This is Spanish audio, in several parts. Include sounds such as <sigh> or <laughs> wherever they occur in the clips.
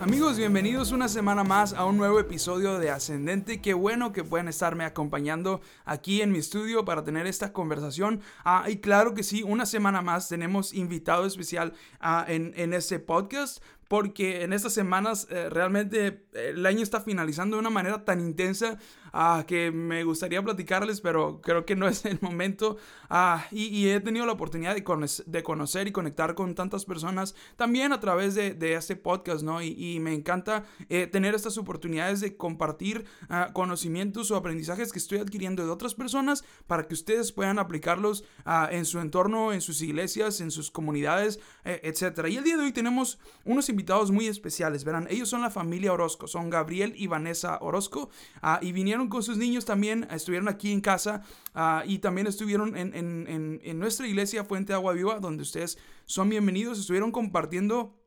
Amigos, bienvenidos una semana más a un nuevo episodio de Ascendente. Qué bueno que pueden estarme acompañando aquí en mi estudio para tener esta conversación. Ah, y claro que sí, una semana más tenemos invitado especial ah, en este podcast porque en estas semanas eh, realmente el año está finalizando de una manera tan intensa ah, que me gustaría platicarles, pero creo que no es el momento. Ah, y, he tenido la oportunidad de, de, conocer y conectar con tantas personas también a través de, de este podcast, ¿no? Y, me encanta eh, tener estas oportunidades de compartir ah, conocimientos o aprendizajes que estoy adquiriendo de otras personas para que ustedes puedan aplicarlos en su entorno, en sus iglesias, en sus comunidades, eh, etc. Y el día de hoy tenemos unos invitados invitados muy especiales, verán, ellos son la familia Orozco, son Gabriel y Vanessa Orozco, ah, y vinieron con sus niños también, estuvieron aquí en casa ah, y también estuvieron en, en, en nuestra iglesia Fuente Agua Viva, donde ustedes son bienvenidos, estuvieron compartiendo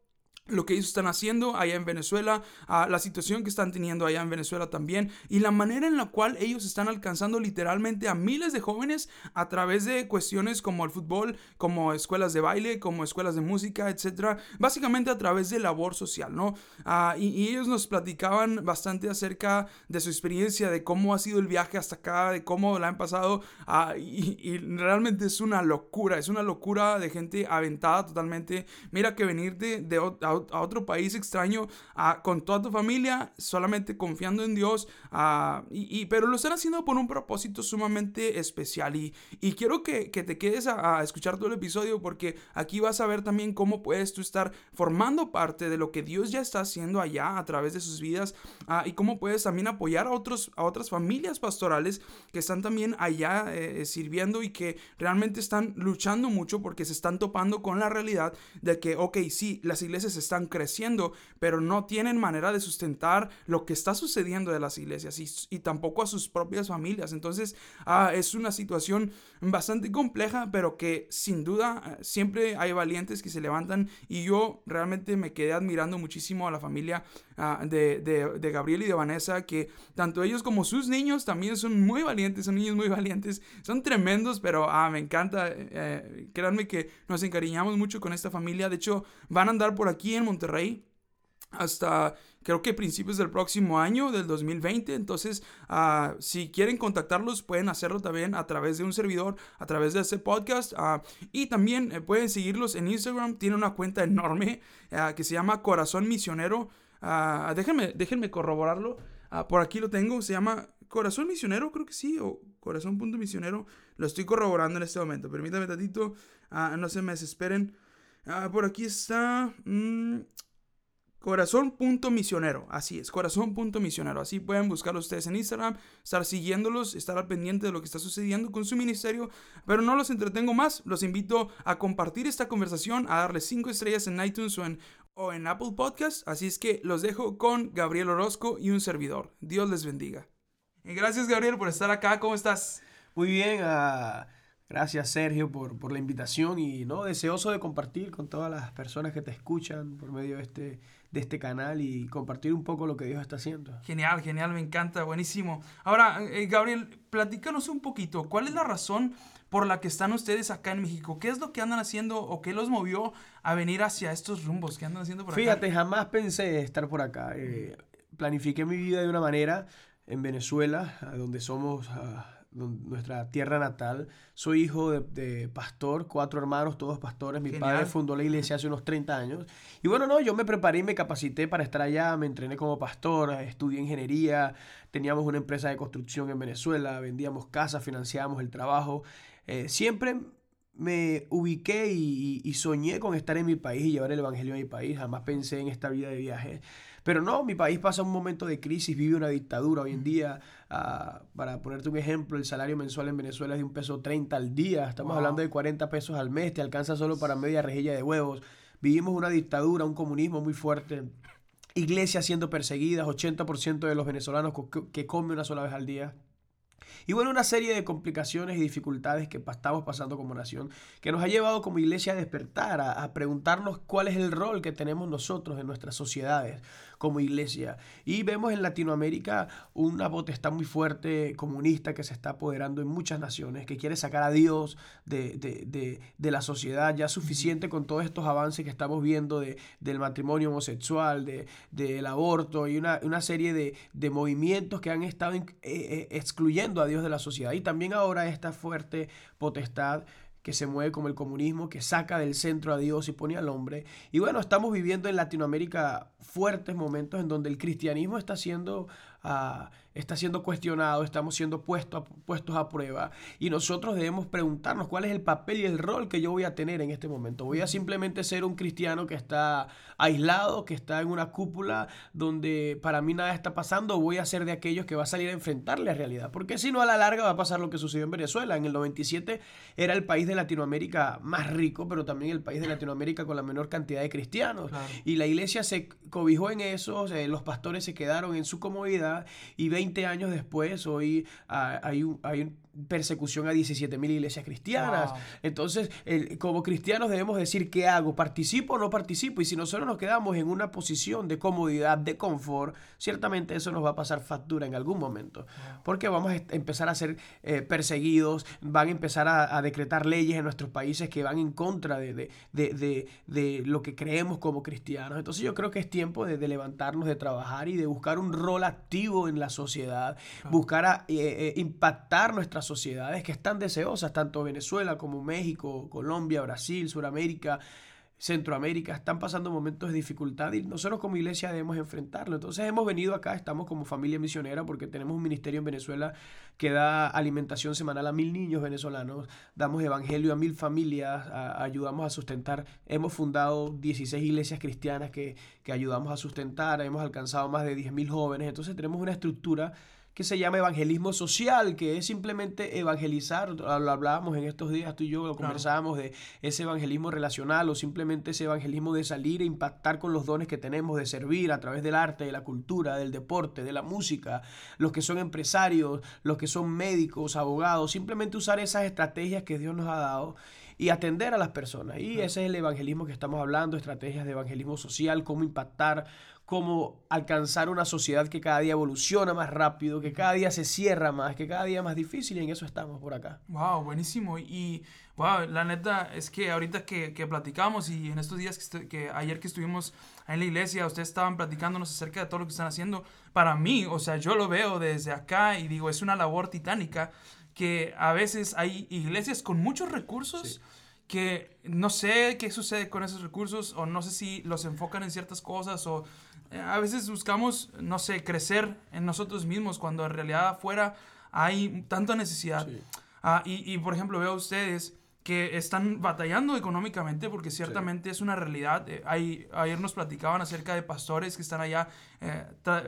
lo que ellos están haciendo allá en Venezuela, a la situación que están teniendo allá en Venezuela también y la manera en la cual ellos están alcanzando literalmente a miles de jóvenes a través de cuestiones como el fútbol, como escuelas de baile, como escuelas de música, etcétera, básicamente a través de labor social, ¿no? Ah, y, ellos nos platicaban bastante acerca de su experiencia, de cómo ha sido el viaje hasta acá, de cómo la han pasado ah, y, realmente es una locura, es una locura de gente aventada totalmente. Mira que venir de, de, a otro país extraño con toda tu familia, solamente confiando en Dios, y, pero lo están haciendo por un propósito sumamente especial. Y, y quiero que, que te quedes a, escuchar todo el episodio porque aquí vas a ver también cómo puedes tú estar formando parte de lo que Dios ya está haciendo allá a través de sus vidas y cómo puedes también apoyar a, otros, a otras familias pastorales que están también allá eh, sirviendo y que realmente están luchando mucho porque se están topando con la realidad de que, ok, sí, las iglesias están creciendo, pero no tienen manera de sustentar lo que está sucediendo de las iglesias y, tampoco a sus propias familias. Entonces, ah, es una situación bastante compleja, pero que sin duda eh, siempre hay valientes que se levantan y yo realmente me quedé admirando muchísimo a la familia ah, de, de, Gabriel y de Vanessa, que tanto ellos como sus niños también son muy valientes, son niños muy valientes, son tremendos, pero ah, me encanta, eh, créanme que nos encariñamos mucho con esta familia, de hecho van a andar por aquí en Monterrey hasta creo que principios del próximo año, del 2020. Entonces, uh, si quieren contactarlos, pueden hacerlo también a través de un servidor, a través de ese podcast. Uh, y también eh, pueden seguirlos en Instagram. Tiene una cuenta enorme uh, que se llama Corazón Misionero. Déjenme, déjenme corroborarlo. por aquí lo tengo. Se llama Corazón Misionero, creo que sí. O Corazón Punto Misionero. Lo estoy corroborando en este momento. Permítanme tantito. no se me desesperen. por aquí está. Mm, Corazón.misionero, así es, corazón.misionero. Así pueden buscarlo ustedes en Instagram, estar siguiéndolos, estar al pendiente de lo que está sucediendo con su ministerio. Pero no los entretengo más, los invito a compartir esta conversación, a darle 5 estrellas en iTunes o en, o en Apple Podcast. Así es que los dejo con Gabriel Orozco y un servidor. Dios les bendiga. Y gracias Gabriel por estar acá, ¿cómo estás? Muy bien, uh, gracias Sergio por, por la invitación y no deseoso de compartir con todas las personas que te escuchan por medio de este de este canal y compartir un poco lo que Dios está haciendo. Genial, genial, me encanta, buenísimo. Ahora, eh, Gabriel, platícanos un poquito, ¿cuál es la razón por la que están ustedes acá en México? ¿Qué es lo que andan haciendo o qué los movió a venir hacia estos rumbos? ¿Qué andan haciendo por acá? Fíjate, jamás pensé estar por acá. Eh, planifiqué mi vida de una manera en Venezuela, donde somos... Ah, nuestra tierra natal. Soy hijo de, pastor, cuatro hermanos, todos pastores. Mi padre fundó la iglesia hace unos 30 años. Y bueno, no, yo me preparé y me capacité para estar allá, me entrené como pastor, estudié ingeniería, teníamos una empresa de construcción en Venezuela, vendíamos casas, financiábamos el trabajo. Eh, siempre me ubiqué y, y, soñé con estar en mi país y llevar el evangelio a mi país. Jamás pensé en esta vida de viaje. Pero no, mi país pasa un momento de crisis, vive una dictadura hoy en día. Ah, para ponerte un ejemplo, el salario mensual en Venezuela es de un peso 30 al día. Estamos hablando de 40 pesos al mes, te alcanza solo para media rejilla de huevos. Vivimos una dictadura, un comunismo muy fuerte. Iglesias siendo perseguidas, 80% de los venezolanos que comen una sola vez al día. Y bueno, una serie de complicaciones y dificultades que estamos pasando como nación, que nos ha llevado como iglesia a despertar, a, preguntarnos cuál es el rol que tenemos nosotros en nuestras sociedades como iglesia. Y vemos en Latinoamérica una potestad muy fuerte comunista que se está apoderando en muchas naciones, que quiere sacar a Dios de, de, de, la sociedad, ya suficiente con todos estos avances que estamos viendo de, del matrimonio homosexual, de, del aborto y una, una serie de, movimientos que han estado eh, eh, excluyendo a Dios de la sociedad. Y también ahora esta fuerte potestad que se mueve como el comunismo, que saca del centro a Dios y pone al hombre. Y bueno, estamos viviendo en Latinoamérica fuertes momentos en donde el cristianismo está siendo Ah, está siendo cuestionado, estamos siendo puestos a, puestos a prueba y nosotros debemos preguntarnos cuál es el papel y el rol que yo voy a tener en este momento. ¿Voy a simplemente ser un cristiano que está aislado, que está en una cúpula donde para mí nada está pasando voy a ser de aquellos que va a salir a enfrentar la realidad? Porque si no, a la larga va a pasar lo que sucedió en Venezuela. En el 97 era el país de Latinoamérica más rico, pero también el país de Latinoamérica con la menor cantidad de cristianos. Y la iglesia se cobijó en eso, los pastores se quedaron en su comodidad y 20 años después hoy ah, hay, hay un persecución a 17 mil iglesias cristianas. Entonces, como cristianos debemos decir, ¿qué hago? ¿Participo o no participo? Y si nosotros nos quedamos en una posición de comodidad, de confort, ciertamente eso nos va a pasar factura en algún momento. Porque vamos a empezar a ser eh, perseguidos, van a empezar a, decretar leyes en nuestros países que van en contra de, de, lo que creemos como cristianos. Entonces yo creo que es tiempo de, levantarnos, de trabajar y de buscar un rol activo en la sociedad, buscar a, eh, eh, impactar nuestra sociedades que están deseosas, tanto Venezuela como México, Colombia, Brasil, Sudamérica, Centroamérica, están pasando momentos de dificultad y nosotros como iglesia debemos enfrentarlo. Entonces hemos venido acá, estamos como familia misionera porque tenemos un ministerio en Venezuela que da alimentación semanal a mil niños venezolanos, damos evangelio a mil familias, ayudamos a sustentar, hemos fundado 16 iglesias cristianas que, que ayudamos a sustentar, hemos alcanzado más de 10 mil jóvenes, entonces tenemos una estructura que se llama evangelismo social, que es simplemente evangelizar, lo hablábamos en estos días, tú y yo lo conversábamos de ese evangelismo relacional o simplemente ese evangelismo de salir e impactar con los dones que tenemos, de servir a través del arte, de la cultura, del deporte, de la música, los que son empresarios, los que son médicos, abogados, simplemente usar esas estrategias que Dios nos ha dado y atender a las personas. Y ese es el evangelismo que estamos hablando, estrategias de evangelismo social, cómo impactar, cómo alcanzar una sociedad que cada día evoluciona más rápido, que cada día se cierra más, que cada día es más difícil y en eso estamos por acá. Wow, buenísimo. Y wow, la neta es que ahorita que, que platicamos y en estos días que, que, ayer que estuvimos en la iglesia, ustedes estaban platicándonos acerca de todo lo que están haciendo. Para mí, o sea, yo lo veo desde acá y digo, es una labor titánica que a veces hay iglesias con muchos recursos. Que no sé qué sucede con esos recursos o no sé si los enfocan en ciertas cosas o eh, a veces buscamos, no sé, crecer en nosotros mismos cuando en realidad afuera hay tanta necesidad. Ah, y, y, por ejemplo, veo a ustedes que están batallando económicamente porque ciertamente es una realidad. Eh, hay, ayer nos platicaban acerca de pastores que están allá eh,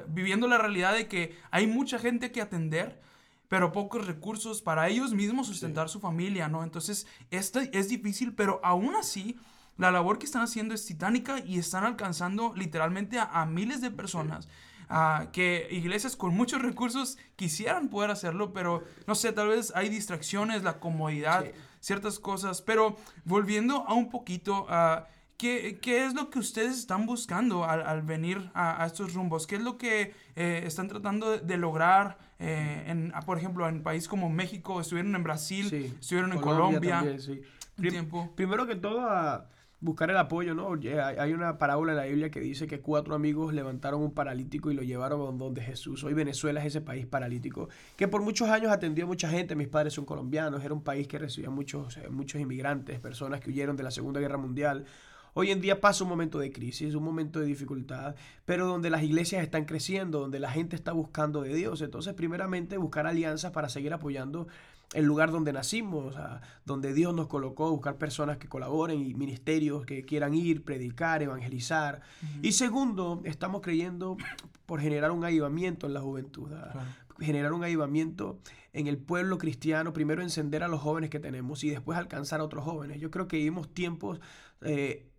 viviendo la realidad de que hay mucha gente que atender, pero pocos recursos para ellos mismos sustentar su familia, ¿no? Entonces, esto es difícil, pero aún así la labor que están haciendo es titánica y están alcanzando literalmente a, miles de personas. que iglesias con muchos recursos quisieran poder hacerlo, pero no sé, tal vez hay distracciones, la comodidad, ciertas cosas. Pero volviendo a un poquito, a ¿qué, ¿qué, es lo que ustedes están buscando al, venir a, estos rumbos? ¿Qué es lo que eh, están tratando de, lograr? Eh, en, por ejemplo, en países como México, estuvieron en Brasil, estuvieron en Colombia. tiempo. Primero que todo, buscar el apoyo, ¿no? Hay una parábola en la Biblia que dice que cuatro amigos levantaron un paralítico y lo llevaron donde Jesús. Hoy Venezuela es ese país paralítico que por muchos años atendió a mucha gente. Mis padres son colombianos, era un país que recibía muchos, muchos inmigrantes, personas que huyeron de la Segunda Guerra Mundial. Hoy en día pasa un momento de crisis, un momento de dificultad, pero donde las iglesias están creciendo, donde la gente está buscando de Dios. Entonces, primeramente, buscar alianzas para seguir apoyando el lugar donde nacimos, donde Dios nos colocó, buscar personas que colaboren y ministerios que quieran ir, predicar, evangelizar. Y segundo, estamos creyendo por generar un avivamiento en la juventud, generar un avivamiento en el pueblo cristiano, primero encender a los jóvenes que tenemos y después alcanzar a otros jóvenes. Yo creo que vivimos tiempos... Eh,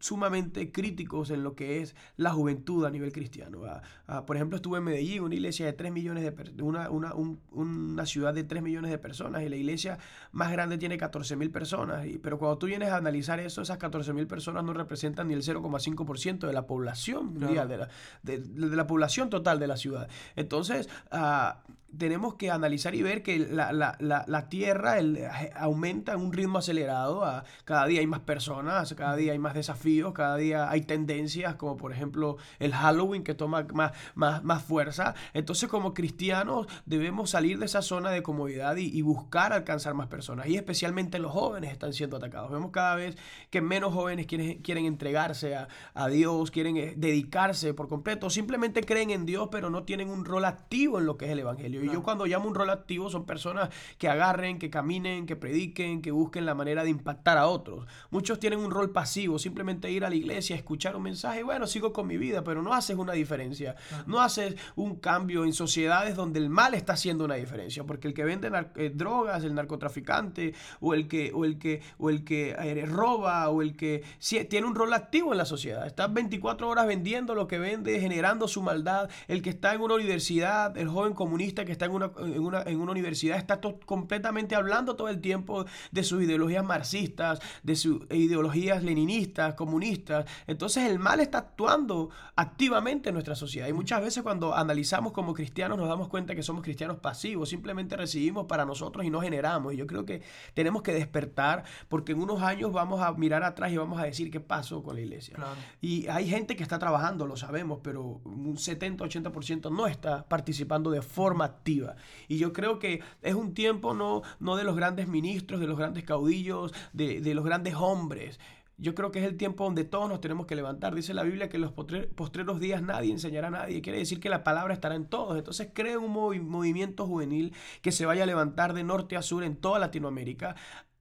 sumamente críticos en lo que es la juventud a nivel cristiano. Ah, ah, por ejemplo, estuve en Medellín, una iglesia de 3 millones de una, una, una, ciudad de 3 millones de personas y la iglesia más grande tiene 14 mil personas. Y, pero cuando tú vienes a analizar eso, esas 14 mil personas no representan ni el 0,5% de la población mundial, de, la, de, la población total de la ciudad. Entonces, uh, tenemos que analizar y ver que la, la, la, la Tierra el, aumenta en un ritmo acelerado. A, cada día hay más personas, cada día hay más desafíos, cada día hay tendencias, como por ejemplo el Halloween que toma más, más, más fuerza. Entonces como cristianos debemos salir de esa zona de comodidad y, y, buscar alcanzar más personas. Y especialmente los jóvenes están siendo atacados. Vemos cada vez que menos jóvenes quieren, quieren entregarse a, a Dios, quieren eh, dedicarse por completo, simplemente creen en Dios pero no tienen un rol activo en lo que es el Evangelio. Y yo cuando llamo un rol activo son personas que agarren, que caminen, que prediquen, que busquen la manera de impactar a otros. Muchos tienen un rol pasivo, simplemente ir a la iglesia, escuchar un mensaje, bueno, sigo con mi vida, pero no haces una diferencia. No haces un cambio en sociedades donde el mal está haciendo una diferencia, porque el que vende eh, drogas, el narcotraficante, o el que, o el que, o el que eh, roba, o el que tiene un rol activo en la sociedad. Está 24 horas vendiendo lo que vende, generando su maldad. El que está en una universidad, el joven comunista que está en una, en una, en una universidad está completamente hablando todo el tiempo de sus ideologías marxistas, de sus ideologías leninistas, comunistas. Entonces el mal está actuando activamente en nuestra sociedad. Y muchas veces cuando analizamos como cristianos nos damos cuenta que somos cristianos pasivos, simplemente recibimos para nosotros y no generamos. Y yo creo que tenemos que despertar porque en unos años vamos a mirar atrás y vamos a decir qué pasó con la iglesia. Y hay gente que está trabajando, lo sabemos, pero un 70-80% no está participando de forma activa y yo creo que es un tiempo no, no de los grandes ministros, de los grandes caudillos, de, de los grandes hombres. Yo creo que es el tiempo donde todos nos tenemos que levantar. Dice la Biblia que en los postreros días nadie enseñará a nadie. Quiere decir que la palabra estará en todos. Entonces cree un movimiento juvenil que se vaya a levantar de norte a sur en toda Latinoamérica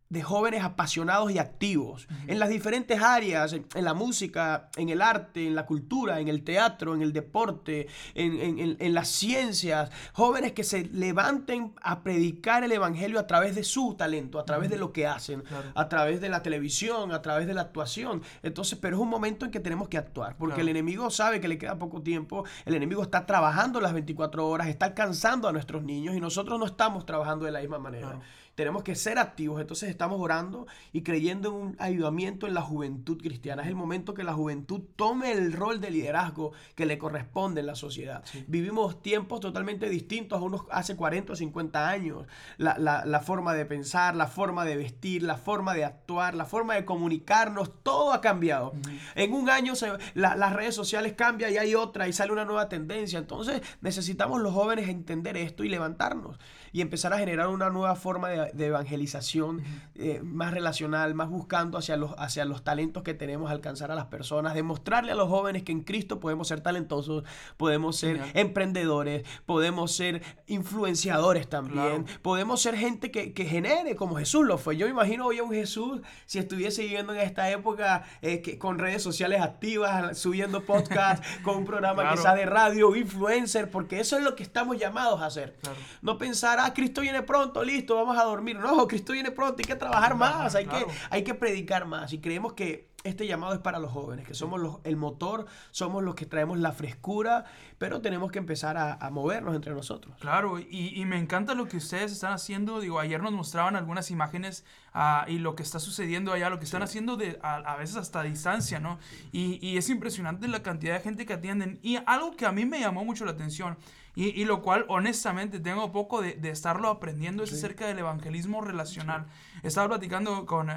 de jóvenes apasionados y activos en las diferentes áreas, en, la música, en el arte, en la cultura, en el teatro, en el deporte, en, las ciencias, jóvenes que se levanten a predicar el Evangelio a través de su talento, a través de lo que hacen, a través de la televisión, a través de la actuación. Entonces, pero es un momento en que tenemos que actuar, porque el enemigo sabe que le queda poco tiempo, el enemigo está trabajando las 24 horas, está alcanzando a nuestros niños y nosotros no estamos trabajando de la misma manera. Tenemos que ser activos. Entonces estamos orando y creyendo en un ayudamiento en la juventud cristiana. Es el momento que la juventud tome el rol de liderazgo que le corresponde en la sociedad. Vivimos tiempos totalmente distintos a unos hace 40 o 50 años. La, forma de pensar, la forma de vestir, la forma de actuar, la forma de comunicarnos, todo ha cambiado. En un año las redes sociales cambian y hay otra y sale una nueva tendencia. Entonces necesitamos los jóvenes entender esto y levantarnos y empezar a generar una nueva forma de, evangelización eh, más relacional, más buscando hacia los, hacia los talentos que tenemos, alcanzar a las personas, demostrarle a los jóvenes que en Cristo podemos ser talentosos, podemos ser emprendedores, podemos ser influenciadores también, podemos ser gente que, genere como Jesús lo fue. Yo me imagino hoy a un Jesús, si estuviese viviendo en esta época eh, que, con redes sociales activas, subiendo podcast, <laughs> con un programa quizás de radio, influencer, porque eso es lo que estamos llamados a hacer. No pensar ah, Cristo viene pronto, listo, vamos a dormir. No, Cristo viene pronto, hay que trabajar más, hay, que, hay que predicar más. Y creemos que este llamado es para los jóvenes, que somos los, el motor, somos los que traemos la frescura, pero tenemos que empezar a, movernos entre nosotros. Claro, y, me encanta lo que ustedes están haciendo. Digo, ayer nos mostraban algunas imágenes ah, y lo que está sucediendo allá, lo que están haciendo de, a, veces hasta distancia, ¿no? Y, y, es impresionante la cantidad de gente que atienden. Y algo que a mí me llamó mucho la atención y, lo cual, honestamente, tengo poco de, estarlo aprendiendo es acerca del evangelismo relacional. Estaba platicando con,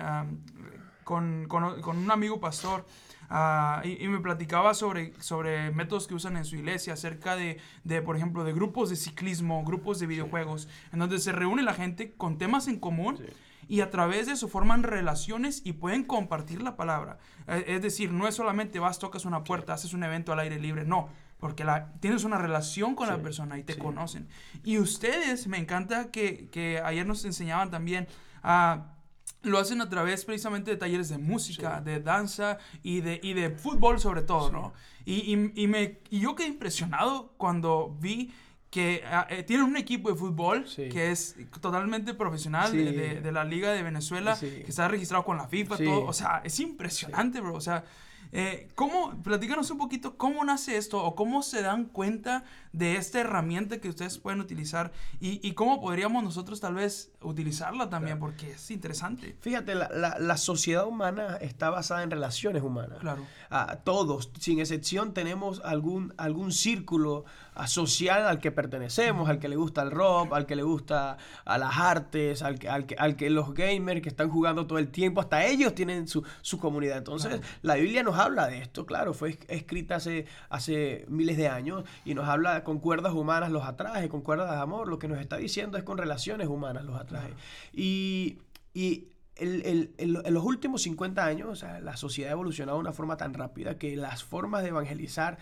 con, con, un amigo pastor ah, y, me platicaba sobre, sobre métodos que usan en su iglesia, acerca de, de, por ejemplo, de grupos de ciclismo, grupos de videojuegos, en donde se reúne la gente con temas en común. y a través de eso forman relaciones y pueden compartir la palabra. Eh, es decir, no es solamente vas, tocas una puerta, haces un evento al aire libre, no porque la, tienes una relación con la persona y te conocen. Y ustedes, me encanta que, que ayer nos enseñaban también a... lo hacen a través precisamente de talleres de música, de danza y de, y de fútbol sobre todo, ¿no? Y, y, y, me, y yo quedé impresionado cuando vi que ah, eh, tienen un equipo de fútbol que es totalmente profesional de, de, la Liga de Venezuela, que está registrado con la FIFA, todo. O sea, es impresionante, bro. O sea, eh, ¿cómo, platícanos un poquito, cómo nace esto o cómo se dan cuenta de esta herramienta que ustedes pueden utilizar y, y cómo podríamos nosotros tal vez utilizarla también, porque es interesante. Fíjate, la, la, la, sociedad humana está basada en relaciones humanas. Claro. Ah, todos, sin excepción, tenemos algún, algún círculo social al que pertenecemos, al que le gusta el rock, al que le gusta a las artes, al que, al que, al que los gamers que están jugando todo el tiempo, hasta ellos tienen su, su comunidad. Entonces, la Biblia nos habla de esto, claro, fue escrita hace, hace miles de años y nos habla con cuerdas humanas los atraje, con cuerdas de amor, lo que nos está diciendo es con relaciones humanas los atraje. Y, y en los últimos 50 años, la sociedad ha evolucionado de una forma tan rápida que las formas de evangelizar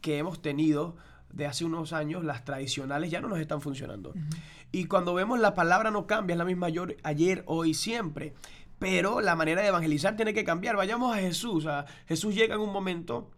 que hemos tenido de hace unos años, las tradicionales, ya no nos están funcionando. Y cuando vemos la palabra no cambia, es la misma ayer, hoy, siempre. Pero la manera de evangelizar tiene que cambiar. Vayamos a Jesús. Jesús llega en un momento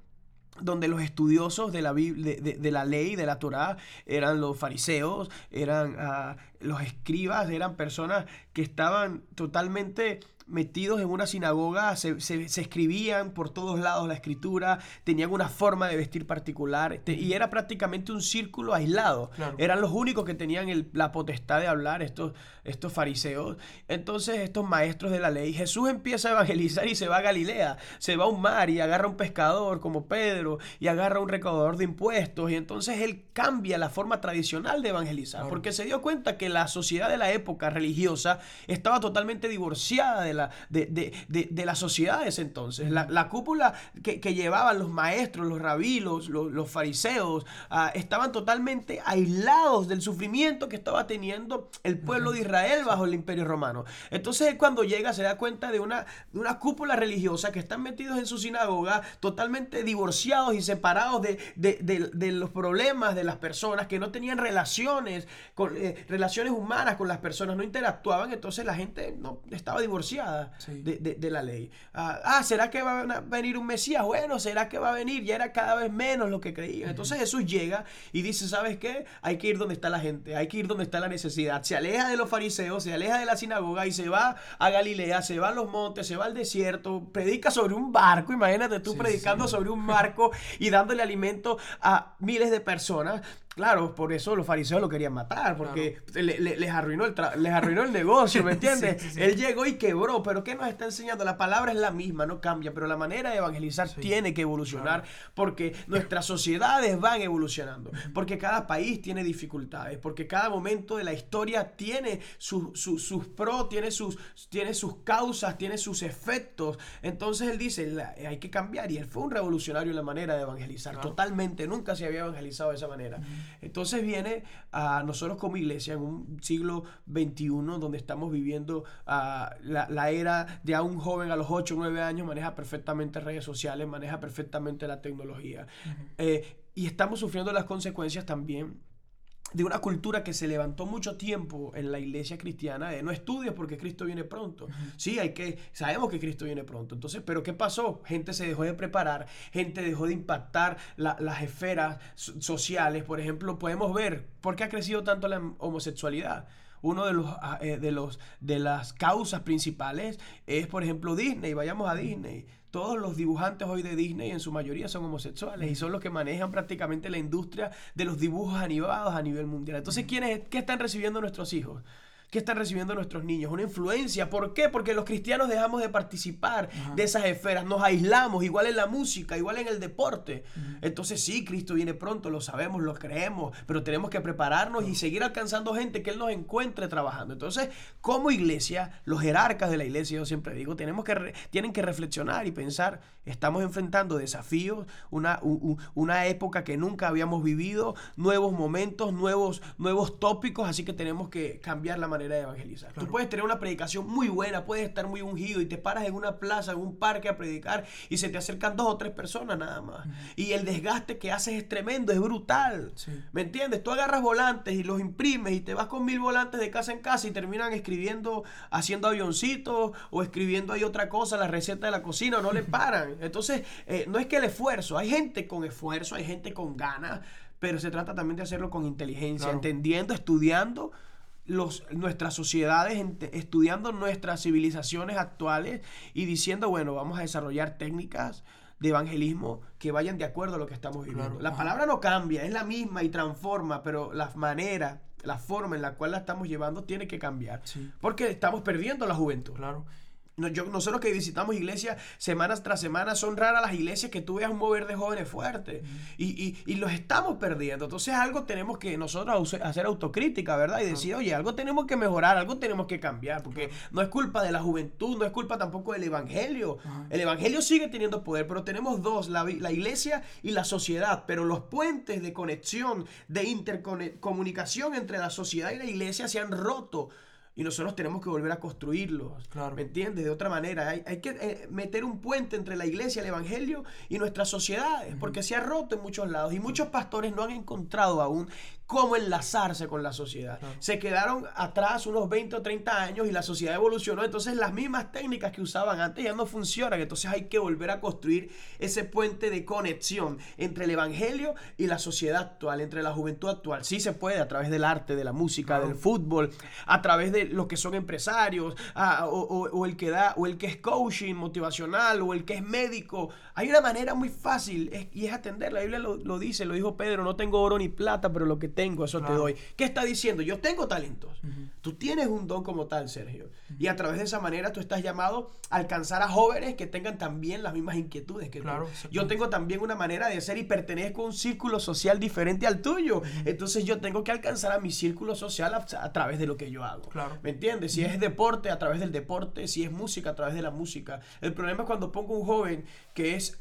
donde los estudiosos de la, de, de, la ley, de la Torá, eran los fariseos, eran ah, los escribas, eran personas que estaban totalmente metidos en una sinagoga, se, escribían por todos lados la escritura, tenían una forma de vestir particular y era prácticamente un círculo aislado. Eran los únicos que tenían la potestad de hablar, estos, estos fariseos. Entonces estos maestros de la ley, Jesús empieza a evangelizar y se va a Galilea, se va a un mar y agarra un pescador como Pedro y agarra un recaudador de impuestos y entonces él cambia la forma tradicional de evangelizar porque se dio cuenta que la sociedad de la época religiosa estaba totalmente divorciada de la, de, de, la sociedad de ese entonces. La, cúpula que, llevaban los maestros, los rabilos, los, fariseos, ah, estaban totalmente aislados del sufrimiento que estaba teniendo el pueblo de Israel bajo el imperio romano. Entonces cuando llega se da cuenta de una, de una cúpula religiosa que están metidos en su sinagoga, totalmente divorciados y separados de, los problemas de las personas, que no tenían relaciones, con, eh, relaciones humanas con las personas, no interactuaban, entonces la gente no estaba divorciada de, la ley. Ah, ah, ¿será que va a venir un Mesías? Bueno, ¿será que va a venir? Ya era cada vez menos lo que creían. Entonces Jesús llega y dice, ¿sabes qué? Hay que ir donde está la gente, hay que ir donde está la necesidad. Se aleja de los fariseos, se aleja de la sinagoga y se va a Galilea, se va a los montes, se va al desierto, predica sobre un barco, imagínate tú predicando sobre un barco y dándole alimento a miles de personas. Claro, por eso los fariseos lo querían matar, porque les, arruinó el les arruinó el negocio, ¿me <laughs> entiendes? Él llegó y quebró, pero ¿qué nos está enseñando? La palabra es la misma, no cambia, pero la manera de evangelizar tiene que evolucionar, porque nuestras sociedades van evolucionando, porque cada país tiene dificultades, porque cada momento de la historia tiene sus pros, tiene sus, tiene sus causas, tiene sus efectos. Entonces él dice, hay que cambiar, y él fue un revolucionario en la manera de evangelizar, totalmente, nunca se había evangelizado de esa manera. Entonces viene a nosotros como iglesia en un siglo XXI donde estamos viviendo ah, la, era de a un joven a los 8 o 9 años maneja perfectamente redes sociales, maneja perfectamente la tecnología. Eh, y estamos sufriendo las consecuencias también de una cultura que se levantó mucho tiempo en la iglesia cristiana de no estudies porque Cristo viene pronto. Sí, hay que sabemos que Cristo viene pronto. Entonces, pero ¿qué pasó? Gente se dejó de preparar, gente dejó de impactar las esferas sociales. Por ejemplo, podemos ver por qué ha crecido tanto la homosexualidad. Uno de los, ah, eh, de los de las causas principales es, por ejemplo, Disney. Vayamos a Disney todos los dibujantes hoy de Disney en su mayoría son homosexuales y son los que manejan prácticamente la industria de los dibujos animados a nivel mundial. Entonces, ¿quiénes, ¿qué están recibiendo nuestros hijos? ¿Qué están recibiendo nuestros niños? Una influencia. ¿Por qué? Porque los cristianos dejamos de participar de esas esferas, nos aislamos, igual en la música, igual en el deporte. Entonces sí, Cristo viene pronto, lo sabemos, lo creemos, pero tenemos que prepararnos y seguir alcanzando gente que Él nos encuentre trabajando. Entonces, como iglesia, los jerarcas de la iglesia, yo siempre digo, tenemos que tienen que reflexionar y pensar, estamos enfrentando desafíos, una, una época que nunca habíamos vivido, nuevos momentos, nuevos, nuevos tópicos, así que tenemos que cambiar la manera de evangelizar. Tú puedes tener una predicación muy buena, puedes estar muy ungido y te paras en una plaza, en un parque a predicar y se te acercan dos o tres personas nada más. Y el desgaste que haces es tremendo, es brutal. ¿Me entiendes? Tú agarras volantes y los imprimes y te vas con mil volantes de casa en casa y terminan escribiendo, haciendo avioncitos o escribiendo ahí otra cosa, la receta de la cocina, o no le <laughs> paran. Entonces, eh, no es que el esfuerzo, hay gente con esfuerzo, hay gente con ganas pero se trata también de hacerlo con inteligencia, entendiendo, estudiando los, nuestras sociedades, estudiando nuestras civilizaciones actuales y diciendo, bueno, vamos a desarrollar técnicas de evangelismo que vayan de acuerdo a lo que estamos viviendo. la palabra no cambia, es la misma y transforma, pero la manera, la forma en la cual la estamos llevando tiene que cambiar. Porque estamos perdiendo la juventud. Claro nosotros que visitamos iglesias semanas tras semana, son raras las iglesias que tú veas un mover de jóvenes fuertes. y, los estamos perdiendo. Entonces algo tenemos que nosotros hacer autocrítica, ¿verdad? Y decir, oye, algo tenemos que mejorar, algo tenemos que cambiar. Porque no es culpa de la juventud, no es culpa tampoco del Evangelio. El Evangelio sigue teniendo poder, pero tenemos dos, la, la iglesia y la sociedad. Pero los puentes de conexión, de intercomunicación entre la sociedad y la iglesia se han roto y nosotros tenemos que volver a construirlos. Claro. ¿Me entiendes? De otra manera, hay, hay que eh, meter un puente entre la iglesia, el evangelio y nuestras sociedades, porque se ha roto en muchos lados y muchos pastores no han encontrado aún cómo enlazarse con la sociedad. Se quedaron atrás unos 20 o 30 años y la sociedad evolucionó, entonces las mismas técnicas que usaban antes ya no funcionan, entonces hay que volver a construir ese puente de conexión entre el evangelio y la sociedad actual, entre la juventud actual. Sí se puede a través del arte, de la música, del fútbol, a través de los que son empresarios, o, el que da, o el que es coaching motivacional, o el que es médico. Hay una manera muy fácil y es atender. La Biblia lo, lo dice, lo dijo Pedro, no tengo oro ni plata, pero lo que tengo, eso te doy. ¿Qué está diciendo? Yo tengo talentos. Tú tienes un don como tal, Sergio. Y a través de esa manera tú estás llamado a alcanzar a jóvenes que tengan también las mismas inquietudes que claro, tú. Yo tengo también una manera de ser y pertenezco a un círculo social diferente al tuyo. Entonces yo tengo que alcanzar a mi círculo social a, través de lo que yo hago. Claro. ¿Me entiendes? Si es deporte, a través del deporte. Si es música, a través de la música. El problema es cuando pongo un joven que es,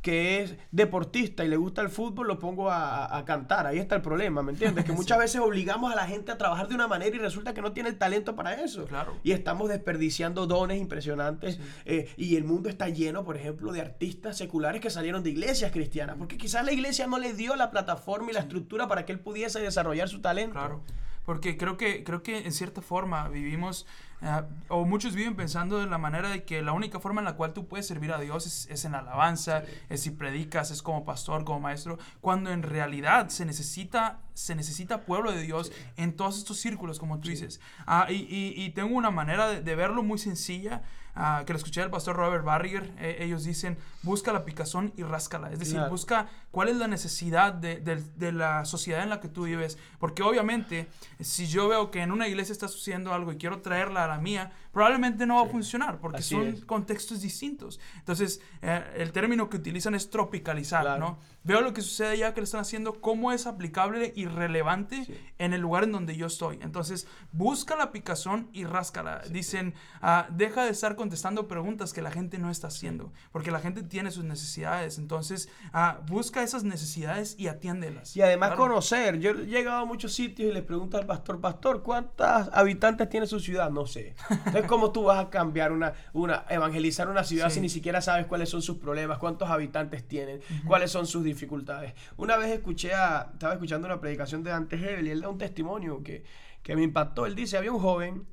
que es deportista y le gusta el fútbol, lo pongo a, a cantar. Ahí está el problema. ¿me entiendes? Que <laughs> muchas veces obligamos a la gente a trabajar de una manera y resulta que no tiene el talento para eso. Claro. Y estamos desperdiciando dones impresionantes. Eh, y el mundo está lleno, por ejemplo, de artistas seculares que salieron de iglesias cristianas. Porque quizás la iglesia no le dio la plataforma y la estructura para que él pudiese desarrollar su talento. Claro. Porque creo que, creo que en cierta forma vivimos Ah, o muchos viven pensando de la manera de que la única forma en la cual tú puedes servir a Dios es, es en alabanza, es si predicas, es como pastor, como maestro, cuando en realidad se necesita, se necesita pueblo de Dios en todos estos círculos, como tú dices. Ah, y, y, y, tengo una manera de, de verlo muy sencilla. Que lo escuché del pastor Robert Barrier, eh, ellos dicen, busca la picazón y ráscala. Es decir, busca cuál es la necesidad de, de, de, la sociedad en la que tú vives. Porque obviamente, si yo veo que en una iglesia está sucediendo algo y quiero traerla a la mía, probablemente no va a funcionar porque son contextos distintos. Entonces, eh, el término que utilizan es tropicalizar, ¿no? Veo lo que sucede allá que lo están haciendo, cómo es aplicable y relevante en el lugar en donde yo estoy. Entonces, busca la picazón y ráscala. Dicen, ah, deja de estar contestando preguntas que la gente no está haciendo, porque la gente tiene sus necesidades. Entonces, ah, busca esas necesidades y atiéndelas. Y además conocer. Yo he llegado a muchos sitios y les pregunto al pastor, pastor, ¿cuántos habitantes tiene su ciudad? No sé. Entonces, ¿cómo tú vas a cambiar una, una evangelizar una ciudad si ni siquiera sabes cuáles son sus problemas, cuántos habitantes tienen, cuáles son sus dificultades? Una vez escuché a, estaba escuchando una predicación de Dante Hebel y él da un testimonio que, que me impactó. Él dice, había un joven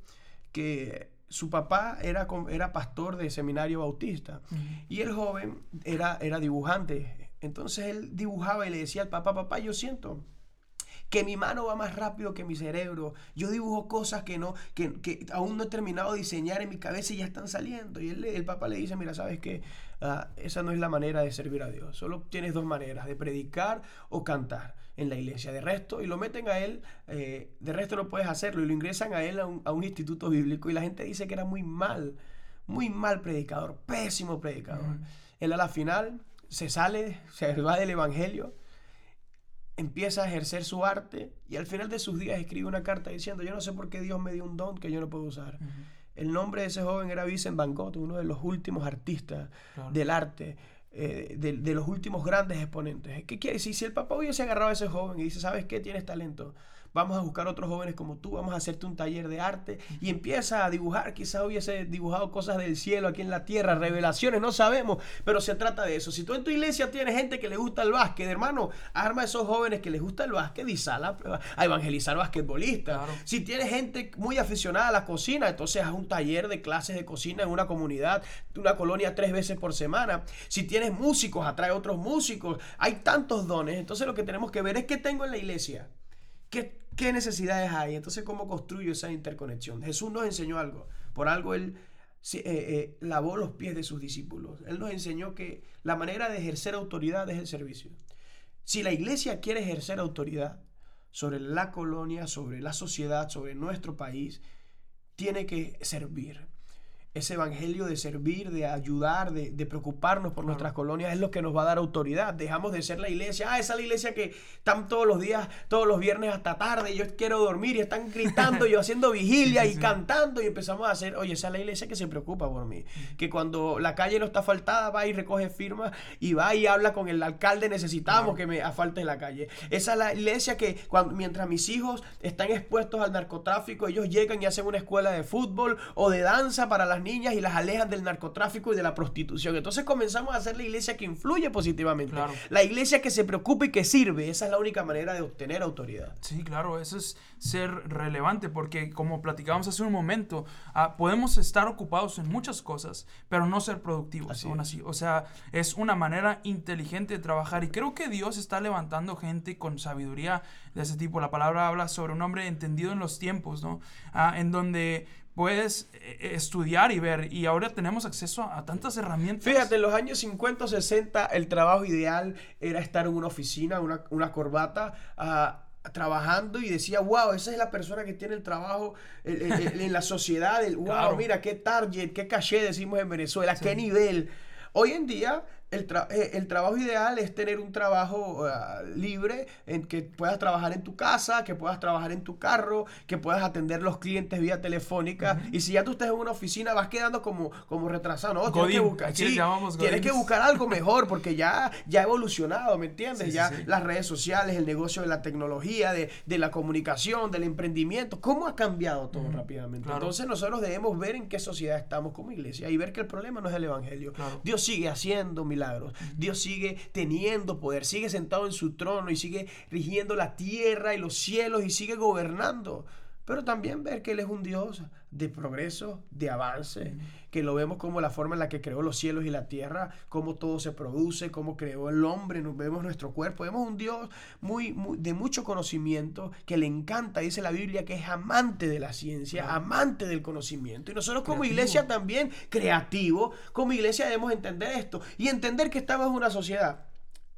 que su papá era, era pastor de seminario bautista y el joven era, era dibujante. Entonces él dibujaba y le decía al papá, papá, yo siento que mi mano va más rápido que mi cerebro. Yo dibujo cosas que no, que, aún no he terminado de diseñar en mi cabeza y ya están saliendo. Y el papá le dice, mira, ¿sabes qué? Ah, esa no es la manera de servir a Dios. Solo tienes dos maneras, de predicar o cantar en la iglesia. De resto, y lo meten a él, eh, de resto no puedes hacerlo, y lo ingresan a él a un, instituto bíblico y la gente dice que era muy mal, muy mal predicador, pésimo predicador. Él a la final se sale, se va del evangelio empieza a ejercer su arte y al final de sus días escribe una carta diciendo, yo no sé por qué Dios me dio un don que yo no puedo usar. El nombre de ese joven era Vincent Van Gogh, uno de los últimos artistas del arte, eh, de, de, los últimos grandes exponentes. ¿Qué quiere decir? Si el papá hubiese agarrado a ese joven y dice, ¿sabes qué? Tienes talento, vamos a buscar otros jóvenes como tú, vamos a hacerte un taller de arte y empieza a dibujar, quizás hubiese dibujado cosas del cielo aquí en la tierra, revelaciones, no sabemos, pero se trata de eso. Si tú en tu iglesia tienes gente que le gusta el básquet, hermano, arma a esos jóvenes que les gusta el básquet y sal a, evangelizar basquetbolistas. Si tienes gente muy aficionada a la cocina, entonces haz un taller de clases de cocina en una comunidad, una colonia tres veces por semana. Si tienes músicos, atrae otros músicos. Hay tantos dones. Entonces lo que tenemos que ver es qué tengo en la iglesia. ¿Qué, ¿Qué necesidades hay? Entonces, ¿cómo construyo esa interconexión? Jesús nos enseñó algo. Por algo Él eh, eh, lavó los pies de sus discípulos. Él nos enseñó que la manera de ejercer autoridad es el servicio. Si la iglesia quiere ejercer autoridad sobre la colonia, sobre la sociedad, sobre nuestro país, tiene que servir ese evangelio de servir, de ayudar, de, preocuparnos por nuestras colonias, es lo que nos va a dar autoridad. Dejamos de ser la iglesia, ah, esa es la iglesia que están todos los días, todos los viernes hasta tarde, yo quiero dormir y están gritando, yo haciendo <laughs> vigilia y cantando y empezamos a hacer, oye, esa es la iglesia que se preocupa por mí, que cuando la calle no está faltada va y recoge firmas y va y habla con el alcalde, necesitamos que me afalte la calle. Esa es la iglesia que cuando, mientras mis hijos están expuestos al narcotráfico, ellos llegan y hacen una escuela de fútbol o de danza para las niñas y las alejan del narcotráfico y de la prostitución. Entonces comenzamos a hacer la iglesia que influye positivamente. La iglesia que se preocupa y que sirve. Esa es la única manera de obtener autoridad. Sí, claro, eso es ser relevante porque como platicábamos hace un momento, ah, podemos estar ocupados en muchas cosas, pero no ser productivos aún así. O sea, es una manera inteligente de trabajar y creo que Dios está levantando gente con sabiduría de ese tipo. La palabra habla sobre un hombre entendido en los tiempos, ¿no? Ah, en donde puedes eh, estudiar y ver. Y ahora tenemos acceso a, tantas herramientas. Fíjate, en los años 50 o 60 el trabajo ideal era estar en una oficina, una, una corbata, uh, trabajando y decía, wow, esa es la persona que tiene el trabajo en la sociedad. Wow, <laughs> mira, qué target, qué caché decimos en Venezuela, qué nivel. Hoy en día eh, el, trabajo ideal es tener un trabajo ah, libre en que puedas trabajar en tu casa, que puedas trabajar en tu carro, que puedas atender los clientes vía telefónica. Y si ya tú estás en una oficina, vas quedando como, como retrasado. No, tienes que buscar, tienes que buscar algo mejor porque ya, ya ha evolucionado, ¿me entiendes? ya las redes sociales, el negocio de la tecnología, de, la comunicación, del emprendimiento, ¿cómo ha cambiado todo rápidamente? Entonces nosotros debemos ver en qué sociedad estamos como iglesia y ver que el problema no es el Evangelio. Dios sigue haciendo milagros Dios sigue teniendo poder, sigue sentado en su trono y sigue rigiendo la tierra y los cielos y sigue gobernando. Pero también ver que Él es un Dios de progreso, de avance, que lo vemos como la forma en la que creó los cielos y la tierra, cómo todo se produce, cómo creó el hombre, nos vemos nuestro cuerpo, vemos un Dios muy, de mucho conocimiento, que le encanta, dice la Biblia, que es amante de la ciencia, amante del conocimiento. Y nosotros como iglesia también, creativo, como iglesia debemos entender esto y entender que estamos en una sociedad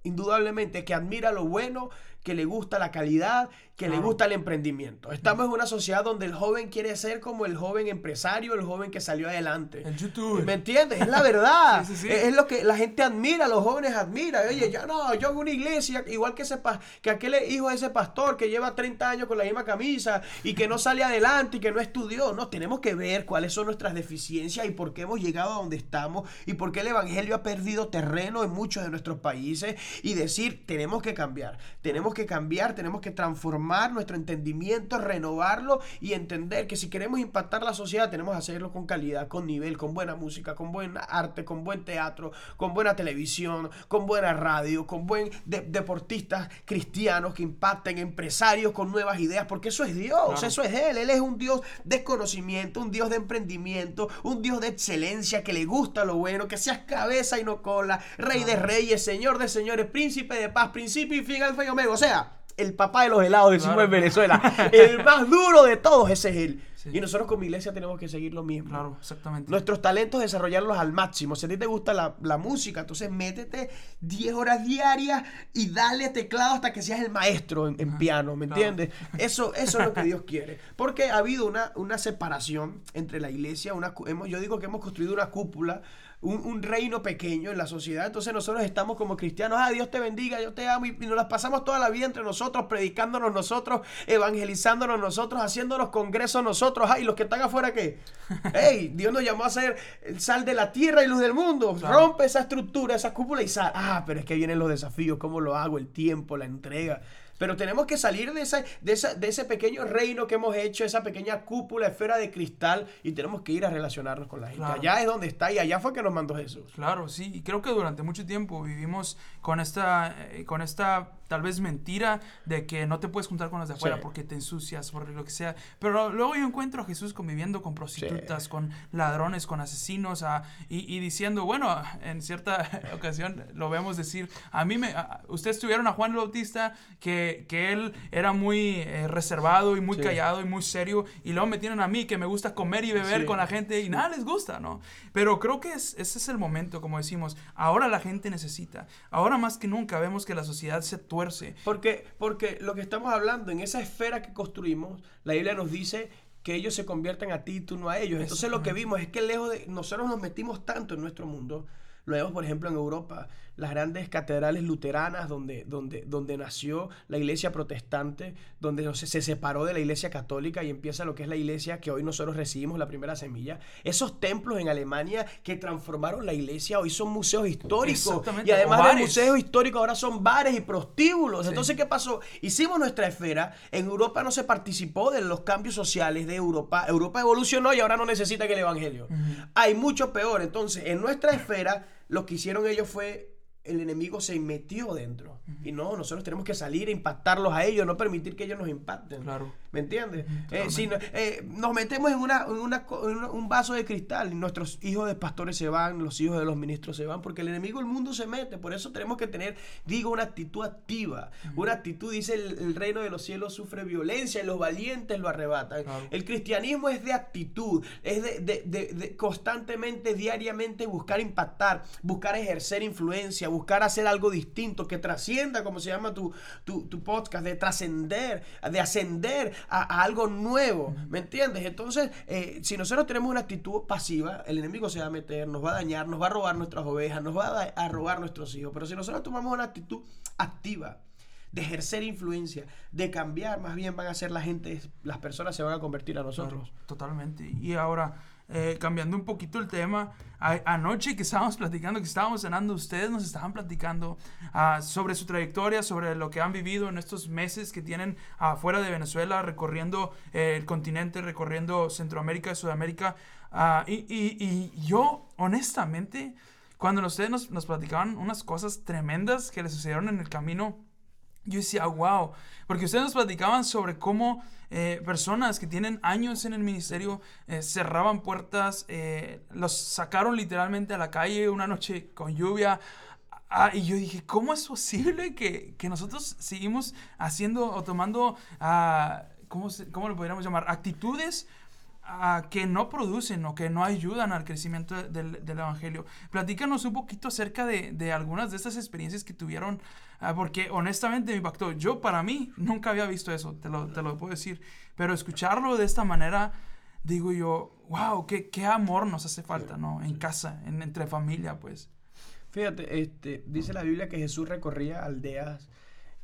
indudablemente que admira lo bueno, que le gusta la calidad, que le gusta el emprendimiento. Estamos en una sociedad donde el joven quiere ser como el joven empresario, el joven que salió adelante. El YouTube. ¿Me entiendes? Es la verdad. <laughs> Es, lo que la gente admira, los jóvenes admiran. Oye, ya no, yo hago una iglesia, igual que, ese que aquel hijo de ese pastor que lleva 30 años con la misma camisa y que no sale adelante y que no estudió. No, tenemos que ver cuáles son nuestras deficiencias y por qué hemos llegado a donde estamos y por qué el evangelio ha perdido terreno en muchos de nuestros países y decir, tenemos que cambiar. Tenemos que cambiar, tenemos que transformar nuestro entendimiento, renovarlo y entender que si queremos impactar la sociedad tenemos que hacerlo con calidad, con nivel, con buena música, con buen arte, con buen teatro, con buena televisión, con buena radio, con buen deportistas cristianos que impacten, empresarios con nuevas ideas, porque eso es Dios, eso es Él, Él es un Dios de conocimiento, un Dios de emprendimiento, un Dios de excelencia, que le gusta lo bueno, que seas cabeza y no cola, rey de reyes, señor de señores, príncipe de paz, principio y fin, alfa y omega. Sea, el papá de los helados, decimos en Venezuela. <laughs> el más duro de todos, ese es él. Y nosotros como iglesia tenemos que seguir lo mismo. Claro, exactamente. Nuestros talentos, desarrollarlos al máximo. Si a ti te gusta la, música, entonces métete 10 horas diarias y dale teclado hasta que seas el maestro en, piano, ¿me entiendes? <laughs> Eso, eso es lo que Dios quiere. Porque ha habido una, una separación entre la iglesia, una, hemos, yo digo que hemos construido una cúpula un, reino pequeño en la sociedad. Entonces nosotros estamos como cristianos, ah, Dios te bendiga, yo te amo, y, nos las pasamos toda la vida entre nosotros, predicándonos nosotros, evangelizándonos nosotros, haciéndonos congresos nosotros, ah, y los que están afuera, ¿qué? <laughs> hey, Dios nos llamó a ser sal de la tierra y luz del mundo, rompe esa estructura, esa cúpula y sal. Ah, pero es que vienen los desafíos, ¿cómo lo hago? El tiempo, la entrega. Pero tenemos que salir de, esa, de, esa, de ese pequeño reino que hemos hecho, esa pequeña cúpula, esfera de cristal, y tenemos que ir a relacionarnos con la gente. Allá es donde está y allá fue que nos mandó Jesús. Claro, sí, y creo que durante mucho tiempo vivimos con esta, eh, con esta tal vez mentira de que no te puedes juntar con los de afuera porque te ensucias, por lo que sea. Pero luego yo encuentro a Jesús conviviendo con prostitutas, con ladrones, con asesinos, ah, y, diciendo, bueno, en cierta <laughs> ocasión lo vemos decir, a mí me, ustedes tuvieron a Juan el Bautista, que, que él era muy eh, reservado y muy callado y muy serio, y luego me tienen a mí que me gusta comer y beber con la gente y nada les gusta, ¿no? Pero creo que ese es el momento, como decimos, ahora la gente necesita, ahora más que nunca vemos que la sociedad se tuerce porque, porque lo que estamos hablando, en esa esfera que construimos, la Biblia nos dice que ellos se conviertan a ti y tú no a ellos. Entonces lo que vimos es que lejos de nosotros nos metimos tanto en nuestro mundo, lo vemos por ejemplo en Europa, las grandes catedrales luteranas donde, donde, donde nació la iglesia protestante, donde se, se separó de la iglesia católica y empieza lo que es la iglesia que hoy nosotros recibimos la primera semilla. Esos templos en Alemania que transformaron la iglesia hoy son museos históricos. Y además de museos históricos ahora son bares y prostíbulos. Entonces, ¿qué pasó? Hicimos nuestra esfera. En Europa no se participó de los cambios sociales de Europa. Europa evolucionó y ahora no necesita que el Evangelio. Hay mucho peor. Entonces, en nuestra esfera, lo que hicieron ellos fue el enemigo se metió dentro. Y no, nosotros tenemos que salir e impactarlos a ellos, no permitir que ellos nos impacten. Claro. ¿Me entiendes? Eh, si eh, nos metemos en, una, un vaso de cristal y nuestros hijos de pastores se van, los hijos de los ministros se van, porque el enemigo del mundo se mete. Por eso tenemos que tener, digo, una actitud activa. Una actitud, dice el, reino de los cielos sufre violencia y los valientes lo arrebatan. El cristianismo es de actitud, es de, de constantemente, diariamente buscar impactar, buscar ejercer influencia, buscar hacer algo distinto, que trascienda, como se llama tu, tu, tu podcast, de trascender, de ascender a, algo nuevo, ¿me entiendes? Entonces, eh, si nosotros tenemos una actitud pasiva, el enemigo se va a meter, nos va a dañar, nos va a robar nuestras ovejas, nos va a, a robar nuestros hijos, pero si nosotros tomamos una actitud activa, de ejercer influencia, de cambiar, más bien van a ser la gente, las personas se van a convertir a nosotros. totalmente. Y ahora, eh, cambiando un poquito el tema, anoche que estábamos <laughs> platicando, que estábamos cenando, ustedes nos estaban platicando ah, sobre su trayectoria, sobre lo que han vivido en estos meses que tienen afuera de Venezuela, recorriendo eh, el continente, recorriendo Centroamérica, Sudamérica. Ah, y, y, yo, honestamente, cuando ustedes nos, nos platicaban unas cosas tremendas que les sucedieron en el camino, yo decía, wow, porque ustedes nos platicaban sobre cómo eh, personas que tienen años en el ministerio eh, cerraban puertas, eh, los sacaron literalmente a la calle una noche con lluvia. Ah, y yo dije, ¿cómo es posible que, que nosotros seguimos haciendo o tomando, uh, ¿cómo, ¿cómo lo podríamos llamar? Actitudes que no producen o que no ayudan al crecimiento del, del Evangelio. Platícanos un poquito acerca de, de, algunas de estas experiencias que tuvieron Ah, porque honestamente me impactó. Yo para mí nunca había visto eso, te lo, te lo puedo decir. Pero escucharlo de esta manera, digo yo, wow, qué, qué amor nos hace falta, ¿no? En casa, en, entre familia, pues. Fíjate, este, dice la Biblia que Jesús recorría aldeas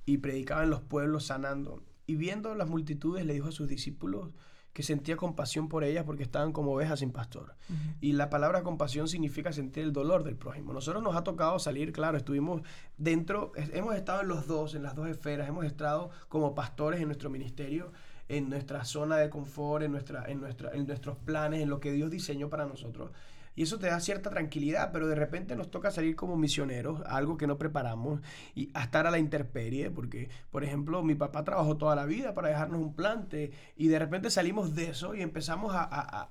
y predicaba en los pueblos sanando. Y viendo las multitudes le dijo a sus discípulos, que sentía compasión por ellas porque estaban como ovejas sin pastor. Y la palabra compasión significa sentir el dolor del prójimo. Nosotros nos ha tocado salir, claro, estuvimos dentro, hemos estado en los dos, en las dos esferas, hemos estado como pastores en nuestro ministerio, en nuestra zona de confort, en, nuestra, en, nuestra, en nuestros planes, en lo que Dios diseñó para nosotros. Y eso te da cierta tranquilidad, pero de repente nos toca salir como misioneros, algo que no preparamos, y a estar a la intemperie, porque, por ejemplo, mi papá trabajó toda la vida para dejarnos un plante, y de repente salimos de eso y empezamos a,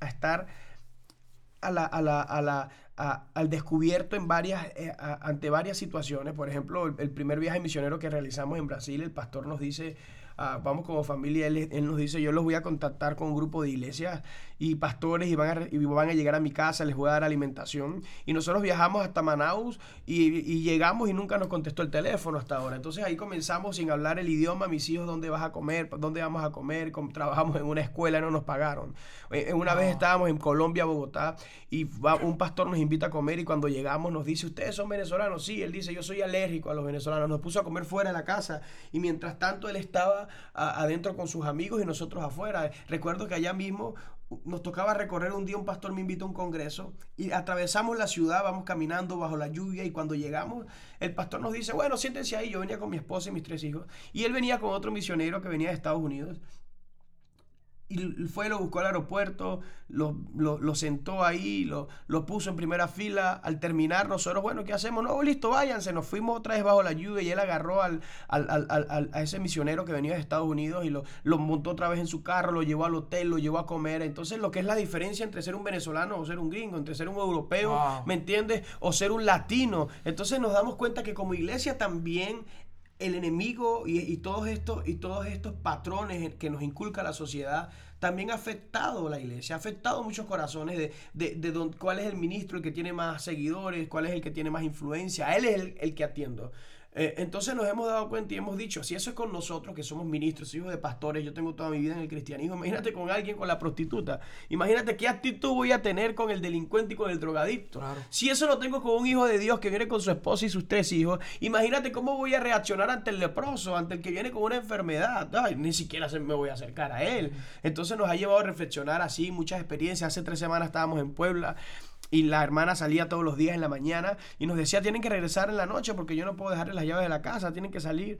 estar a la, a la, a la, al descubierto en varias, eh, ante varias situaciones. Por ejemplo, el, primer viaje misionero que realizamos en Brasil, el pastor nos dice, ah, vamos como familia, él, él, nos dice, yo los voy a contactar con un grupo de iglesias y pastores y van, a, y van a llegar a mi casa, les voy a dar alimentación. Y nosotros viajamos hasta Manaus y, llegamos y nunca nos contestó el teléfono hasta ahora. Entonces ahí comenzamos sin hablar el idioma, mis hijos, ¿dónde vas a comer? ¿Dónde vamos a comer? trabajamos en una escuela y no nos pagaron. Eh, una vez estábamos en Colombia, Bogotá, y un pastor nos invita a comer y cuando llegamos nos dice, ¿ustedes son venezolanos? Sí, él dice, yo soy alérgico a los venezolanos. Nos puso a comer fuera de la casa y mientras tanto él estaba adentro con sus amigos y nosotros afuera. Recuerdo que allá mismo nos tocaba recorrer un día, un pastor me invitó a un congreso y atravesamos la ciudad, vamos caminando bajo la lluvia y cuando llegamos, el pastor nos dice, bueno, siéntense ahí, yo venía con mi esposa y mis tres hijos y él venía con otro misionero que venía de Estados Unidos y fue, lo buscó al aeropuerto, lo, lo, sentó ahí, lo, lo, puso en primera fila. Al terminar, nosotros, bueno, ¿qué hacemos? No, listo, váyanse. Nos fuimos otra vez bajo la lluvia y él agarró al, al, al, a ese misionero que venía de Estados Unidos y lo, lo montó otra vez en su carro, lo llevó al hotel, lo llevó a comer. Entonces, lo que es la diferencia entre ser un venezolano o ser un gringo, entre ser un europeo, ¿me entiendes? O ser un latino. Entonces, nos damos cuenta que como iglesia también el enemigo y, todos estos, y todos estos patrones que nos inculca la sociedad también ha afectado la iglesia, ha afectado muchos corazones de, de, de cuál es el ministro el que tiene más seguidores, cuál es el que tiene más influencia. Él es el, el que atiendo. Eh, entonces nos hemos dado cuenta y hemos dicho, si eso es con nosotros, que somos ministros, hijos de pastores, yo tengo toda mi vida en el cristianismo, <laughs> imagínate con alguien, con la prostituta, imagínate qué actitud voy a tener con el delincuente y con el drogadicto. Si eso lo tengo con un hijo de Dios que viene con su esposa y sus tres hijos, imagínate cómo voy a reaccionar ante el leproso, ante el que viene con una enfermedad. ni siquiera me voy a acercar a él. Entonces nos ha llevado a reflexionar así, muchas experiencias. Hace tres semanas estábamos en Puebla y la hermana salía todos los días en la mañana y nos decía, tienen que regresar en la noche porque yo no puedo dejarles las llaves de la casa, tienen que salir.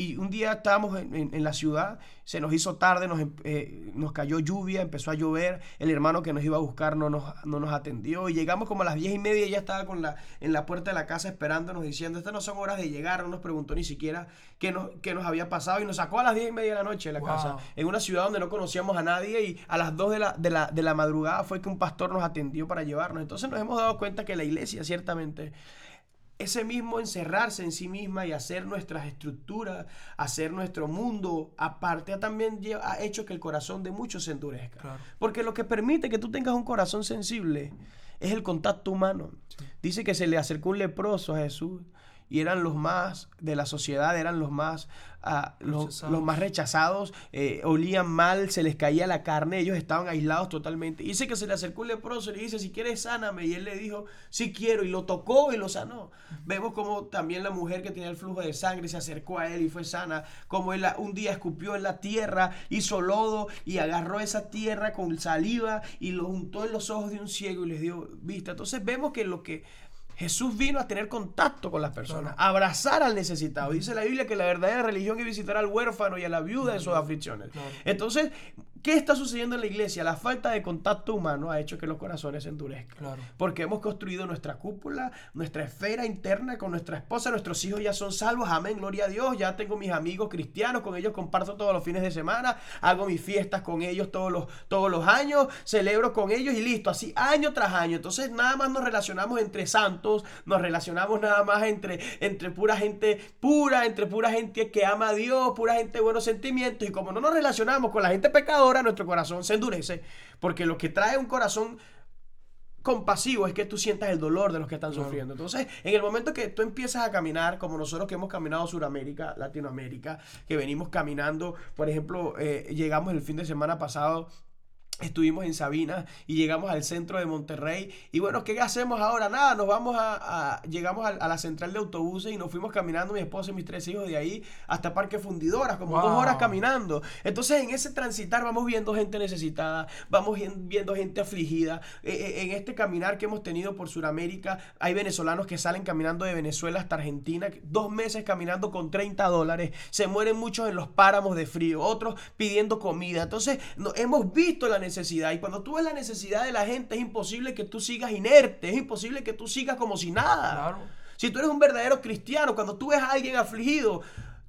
Y un día estábamos en, la ciudad, se nos hizo tarde, nos, em, eh, nos, cayó lluvia, empezó a llover, el hermano que nos iba a buscar no nos, no nos atendió y llegamos como a las diez y media y ya estaba con la, en la puerta de la casa esperándonos diciendo, estas no son horas de llegar, no nos preguntó ni siquiera qué nos, qué nos había pasado y nos sacó a las diez y media de la noche de la casa, en una ciudad donde no conocíamos a nadie y a las dos de la, de, la, de la madrugada fue que un pastor nos atendió para llevarnos. Entonces nos hemos dado cuenta que la iglesia ciertamente ese mismo encerrarse en sí misma y hacer nuestras estructuras, hacer nuestro mundo, aparte también ha hecho que el corazón de muchos se endurezca. Porque lo que permite que tú tengas un corazón sensible es el contacto humano. Dice que se le acercó un leproso a Jesús y eran los más de la sociedad, eran los más los, más rechazados, eh, olían mal, se les caía la carne, ellos estaban aislados totalmente. Dice que se le acercó el leproso y le dice, si quieres, sáname. Y él le dijo, sí quiero, y lo tocó y lo sanó. Vemos como también la mujer que tenía el flujo de sangre se acercó a él y fue sana, como él un día escupió en la tierra, hizo lodo y agarró esa tierra con saliva y lo juntó en los ojos de un ciego y les dio vista. Entonces vemos que lo que Jesús vino a tener contacto con las personas, a abrazar al necesitado. Dice la Biblia que la verdadera religión es visitar al huérfano y a la viuda en sus aflicciones. Entonces, ¿Qué está sucediendo en la iglesia? La falta de contacto humano ha hecho que los corazones se endurezcan. Porque hemos construido nuestra cúpula, nuestra esfera interna con nuestra esposa, nuestros hijos ya son salvos, amén, gloria a Dios. Ya tengo mis amigos cristianos, con ellos comparto todos los fines de semana, hago mis fiestas con ellos todos los, todos los años, celebro con ellos y listo, así año tras año. Entonces nada más nos relacionamos entre santos, nos relacionamos nada más entre, entre pura gente pura, entre pura gente que ama a Dios, pura gente de buenos sentimientos. Y como no nos relacionamos con la gente pecadora, ahora nuestro corazón se endurece, porque lo que trae un corazón compasivo es que tú sientas el dolor de los que están sufriendo. Entonces, en el momento que tú empiezas a caminar, como nosotros que hemos caminado Sudamérica, Latinoamérica, que venimos caminando, por ejemplo, eh, llegamos el fin de semana pasado Estuvimos en Sabina y llegamos al centro de Monterrey. Y bueno, ¿qué hacemos ahora? Nada, nos vamos a. llegamos a, la central de autobuses y nos fuimos caminando, mi esposa y mis tres hijos, de ahí hasta Parque Fundidoras, como dos horas caminando. Entonces, en ese transitar vamos viendo gente necesitada, vamos viendo gente afligida. E, e, en este caminar que hemos tenido por Sudamérica, hay venezolanos que salen caminando de Venezuela hasta Argentina, dos meses caminando con 30 dólares. Se mueren muchos en los páramos de frío, otros pidiendo comida. Entonces, no, hemos visto la necesidad necesidad. Y cuando tú ves la necesidad de la gente, es imposible que tú sigas inerte, es imposible que tú sigas como si nada. Si tú eres un verdadero cristiano, cuando tú ves a alguien afligido,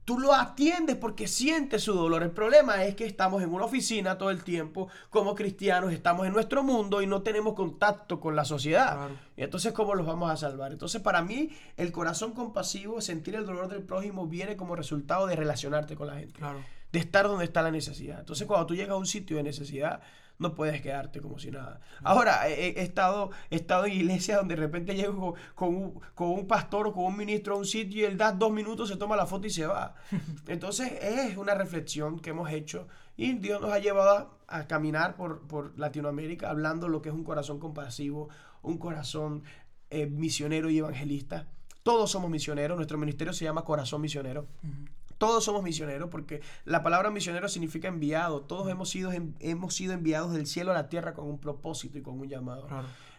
tú lo atiendes porque sientes su dolor. El problema es que estamos en una oficina todo el tiempo como cristianos, estamos en nuestro mundo y no tenemos contacto con la sociedad. Y entonces, ¿cómo los vamos a salvar? Entonces, para mí, el corazón compasivo, sentir el dolor del prójimo, viene como resultado de relacionarte con la gente. De estar donde está la necesidad. Entonces, cuando tú llegas a un sitio de necesidad, no puedes quedarte como si nada. Ahora, he, estado, he estado en iglesias donde de repente llego con, un, con, un, pastor o con un ministro a un sitio y él da dos minutos, se toma la foto y se va. <laughs> Entonces, es una reflexión que hemos hecho y Dios nos ha llevado a, caminar por, por, Latinoamérica hablando lo que es un corazón compasivo, un corazón eh, misionero y evangelista. Todos somos misioneros, nuestro ministerio se llama Corazón Misionero. Todos somos misioneros porque la palabra misionero significa enviado. Todos hemos sido, hemos sido enviados del cielo a la tierra con un propósito y con un llamado.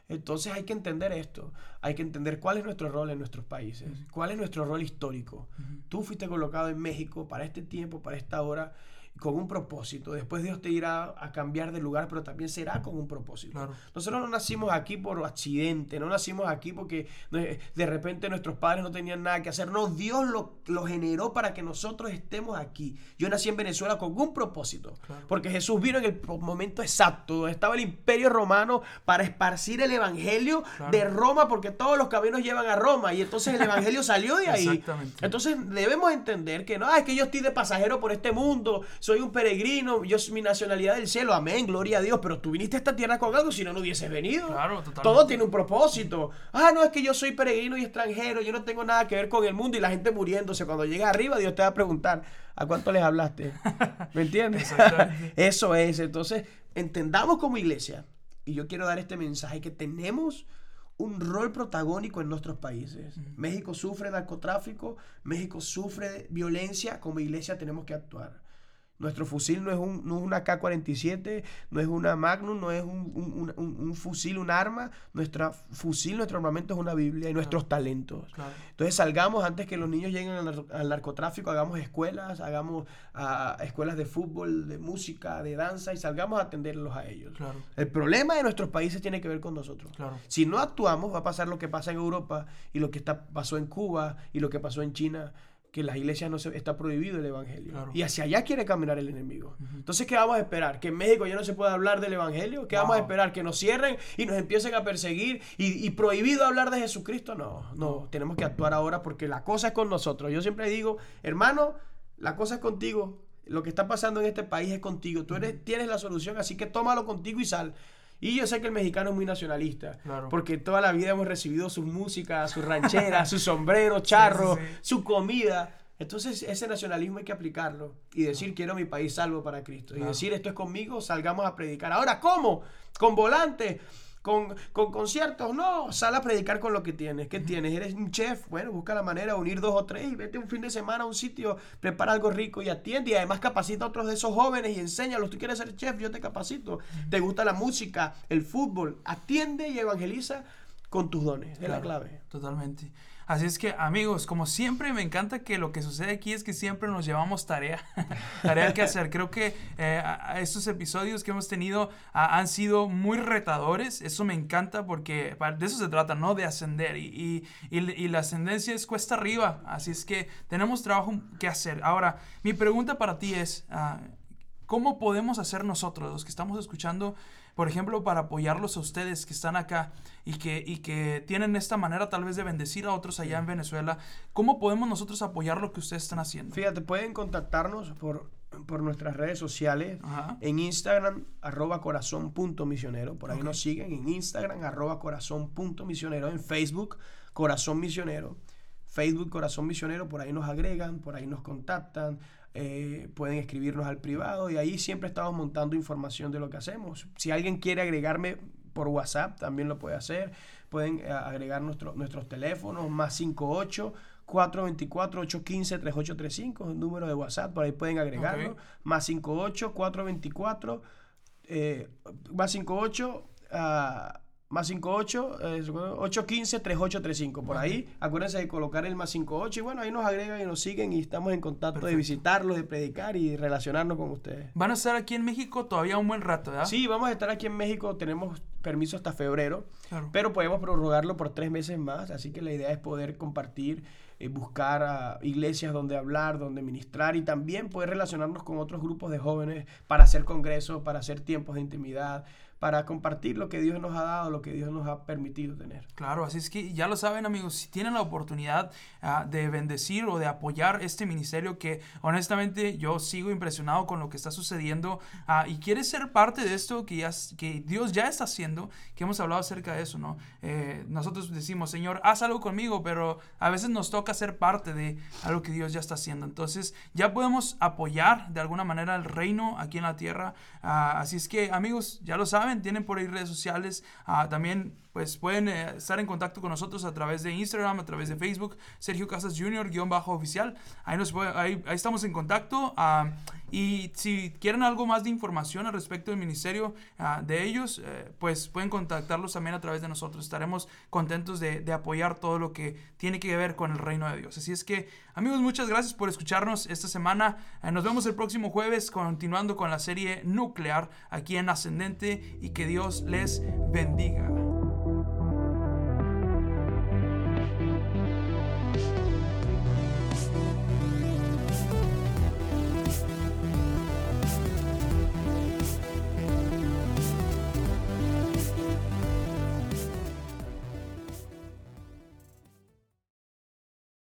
Entonces hay que entender esto, hay que entender cuál es nuestro rol en nuestros países, cuál es nuestro rol histórico. Tú fuiste colocado en México para este tiempo, para esta hora, con un propósito. Después Dios te irá a cambiar de lugar, pero también será con un propósito. Nosotros no nacimos aquí por accidente, no nacimos aquí porque de repente nuestros padres no tenían nada que hacer. No, Dios lo, lo generó para que nosotros estemos aquí. Yo nací en Venezuela con un propósito, porque Jesús vino en el momento exacto, donde estaba el imperio romano para esparcir el evangelio de Roma, porque todos los caminos llevan a Roma, y entonces el evangelio salió de ahí. <laughs> Entonces debemos entender que no, es que yo estoy de pasajero por este mundo, soy un peregrino, yo mi nacionalidad del cielo, amén, gloria a Dios, pero tú viniste a esta tierra con algo, si no, no hubieses venido. Todo tiene un propósito. Ah, no, es que yo soy peregrino y extranjero, yo no tengo nada que ver con el mundo y la gente muriéndose. Cuando llega arriba, Dios te va a preguntar, ¿a cuánto les hablaste? <laughs> ¿Me entiendes? <laughs> Eso es. Entonces, entendamos como iglesia, y yo quiero dar este mensaje, que tenemos un rol protagónico en nuestros países. México sufre narcotráfico, México sufre violencia, como iglesia tenemos que actuar. Nuestro fusil no es, un, no es una K-47, no es una Magnum, no es un, fusil, un arma. Nuestro fusil, nuestro armamento es una Biblia y nuestros talentos. Entonces salgamos antes que los niños lleguen al, narcotráfico, hagamos escuelas, hagamos escuelas de fútbol, de música, de danza y salgamos a atenderlos a ellos. El problema de nuestros países tiene que ver con nosotros. Si no actuamos, va a pasar lo que pasa en Europa y lo que está, pasó en Cuba y lo que pasó en China que las iglesias no se está prohibido el evangelio. Y hacia allá quiere caminar el enemigo. Entonces, ¿qué vamos a esperar? ¿Que en México ya no se pueda hablar del evangelio? ¿Qué vamos a esperar? ¿Que nos cierren y nos empiecen a perseguir y, prohibido hablar de Jesucristo? No, no, tenemos que actuar ahora porque la cosa es con nosotros. Yo siempre digo, hermano, la cosa es contigo. Lo que está pasando en este país es contigo. Tú eres, tienes la solución, así que tómalo contigo y sal. Y yo sé que el mexicano es muy nacionalista, porque toda la vida hemos recibido su música, su ranchera, <laughs> su sombrero, charro, su comida. Entonces ese nacionalismo hay que aplicarlo y decir quiero mi país salvo para Cristo. Y decir esto es conmigo, salgamos a predicar. Ahora, ¿cómo? Con volante con, conciertos, no, sal a predicar con lo que tienes. ¿Qué tienes? ¿Eres un chef? Bueno, busca la manera de unir dos o tres y vete un fin de semana a un sitio, prepara algo rico y atiende. Y además capacita a otros de esos jóvenes y enséñalos. Tú quieres ser chef, yo te capacito. Te gusta la música, el fútbol, atiende y evangeliza con tus dones. es la clave. Totalmente. Así es que amigos, como siempre me encanta que lo que sucede aquí es que siempre nos llevamos tarea, <laughs> tarea que hacer. Creo que eh, estos episodios que hemos tenido han sido muy retadores. Eso me encanta porque de eso se trata, ¿no? De ascender. Y, la ascendencia es cuesta arriba. Así es que tenemos trabajo que hacer. Ahora, mi pregunta para ti es, ah, ¿cómo podemos hacer nosotros, los que estamos escuchando, por ejemplo, para apoyarlos a ustedes que están acá y que, y que tienen esta manera tal vez de bendecir a otros allá en Venezuela, ¿cómo podemos nosotros apoyar lo que ustedes están haciendo? Fíjate, pueden contactarnos por, por nuestras redes sociales, en Instagram, arroba corazón punto misionero, por ahí nos siguen, en Instagram, arroba corazón punto misionero, en Facebook, corazón misionero. Facebook Corazón Misionero, por ahí nos agregan, por ahí nos contactan, eh, pueden escribirnos al privado y ahí siempre estamos montando información de lo que hacemos. Si alguien quiere agregarme por WhatsApp, también lo puede hacer. Pueden eh, agregar nuestro, nuestros teléfonos, más 58 424 815 3835, es el número de WhatsApp, por ahí pueden agregarlo. Más 58 424 eh, más 58 más 58, 815 3835. Por ahí, acuérdense de colocar el más 58 y bueno, ahí nos agregan y nos siguen y estamos en contacto de visitarlos, de predicar y relacionarnos con ustedes. ¿Van a estar aquí en México todavía un buen rato, ¿verdad? Sí, vamos a estar aquí en México, tenemos permiso hasta febrero, pero podemos prorrogarlo por tres meses más, así que la idea es poder compartir, eh, buscar a iglesias donde hablar, donde ministrar y también poder relacionarnos con otros grupos de jóvenes para hacer congresos, para hacer tiempos de intimidad para compartir lo que Dios nos ha dado, lo que Dios nos ha permitido tener. Claro, así es que ya lo saben amigos, si tienen la oportunidad ah, de bendecir o de apoyar este ministerio que honestamente yo sigo impresionado con lo que está sucediendo ah, y quieres ser parte de esto que, ya, que Dios ya está haciendo, que hemos hablado acerca de eso, ¿no? Eh, nosotros decimos, Señor, haz algo conmigo, pero a veces nos toca ser parte de algo que Dios ya está haciendo. Entonces ya podemos apoyar de alguna manera el reino aquí en la tierra. Ah, así es que amigos, ya lo saben tienen por ahí redes sociales. Ah, también pues pueden eh, estar en contacto con nosotros a través de Instagram, a través de Facebook, Sergio Casas Jr. guion bajo oficial. Ahí, nos ahí, estamos en contacto. Ah, y si quieren algo más de información al respecto del ministerio ah, de ellos, eh, pues pueden contactarlos también a través de nosotros. Estaremos contentos de, de, apoyar todo lo que tiene que ver con el reino de Dios. Así es que, amigos, muchas gracias por escucharnos esta semana. Eh, nos vemos el próximo jueves continuando con la serie nuclear aquí en Ascendente y que Dios les bendiga.